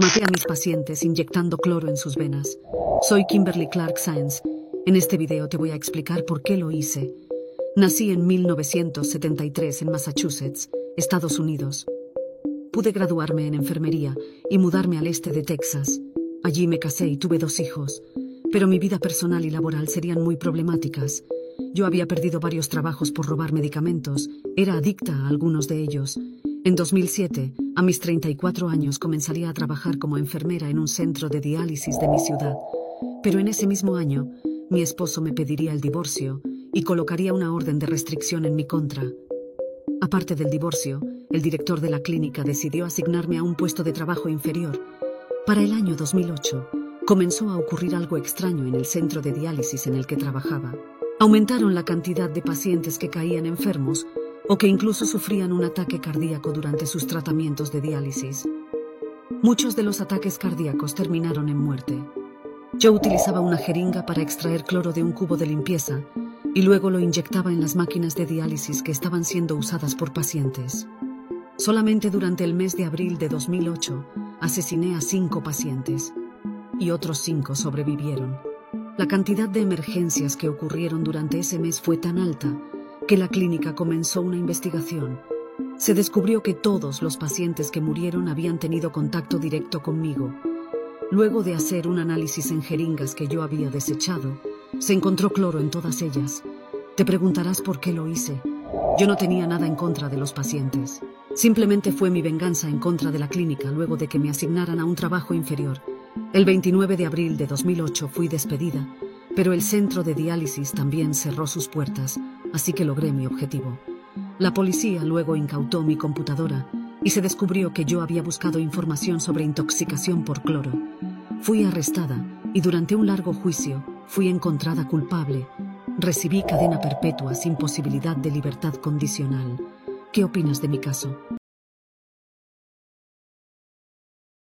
Maté a mis pacientes inyectando cloro en sus venas. Soy Kimberly Clark Science. En este video te voy a explicar por qué lo hice. Nací en 1973 en Massachusetts, Estados Unidos. Pude graduarme en enfermería y mudarme al este de Texas. Allí me casé y tuve dos hijos, pero mi vida personal y laboral serían muy problemáticas. Yo había perdido varios trabajos por robar medicamentos, era adicta a algunos de ellos. En 2007, a mis 34 años, comenzaría a trabajar como enfermera en un centro de diálisis de mi ciudad. Pero en ese mismo año, mi esposo me pediría el divorcio y colocaría una orden de restricción en mi contra. Aparte del divorcio, el director de la clínica decidió asignarme a un puesto de trabajo inferior. Para el año 2008, comenzó a ocurrir algo extraño en el centro de diálisis en el que trabajaba. Aumentaron la cantidad de pacientes que caían enfermos o que incluso sufrían un ataque cardíaco durante sus tratamientos de diálisis. Muchos de los ataques cardíacos terminaron en muerte. Yo utilizaba una jeringa para extraer cloro de un cubo de limpieza y luego lo inyectaba en las máquinas de diálisis que estaban siendo usadas por pacientes. Solamente durante el mes de abril de 2008 asesiné a cinco pacientes y otros cinco sobrevivieron. La cantidad de emergencias que ocurrieron durante ese mes fue tan alta que la clínica comenzó una investigación. Se descubrió que todos los pacientes que murieron habían tenido contacto directo conmigo. Luego de hacer un análisis en jeringas que yo había desechado, se encontró cloro en todas ellas. Te preguntarás por qué lo hice. Yo no tenía nada en contra de los pacientes. Simplemente fue mi venganza en contra de la clínica luego de que me asignaran a un trabajo inferior. El 29 de abril de 2008 fui despedida, pero el centro de diálisis también cerró sus puertas así que logré mi objetivo. La policía luego incautó mi computadora y se descubrió que yo había buscado información sobre intoxicación por cloro. Fui arrestada y durante un largo juicio fui encontrada culpable. Recibí cadena perpetua sin posibilidad de libertad condicional. ¿Qué opinas de mi caso?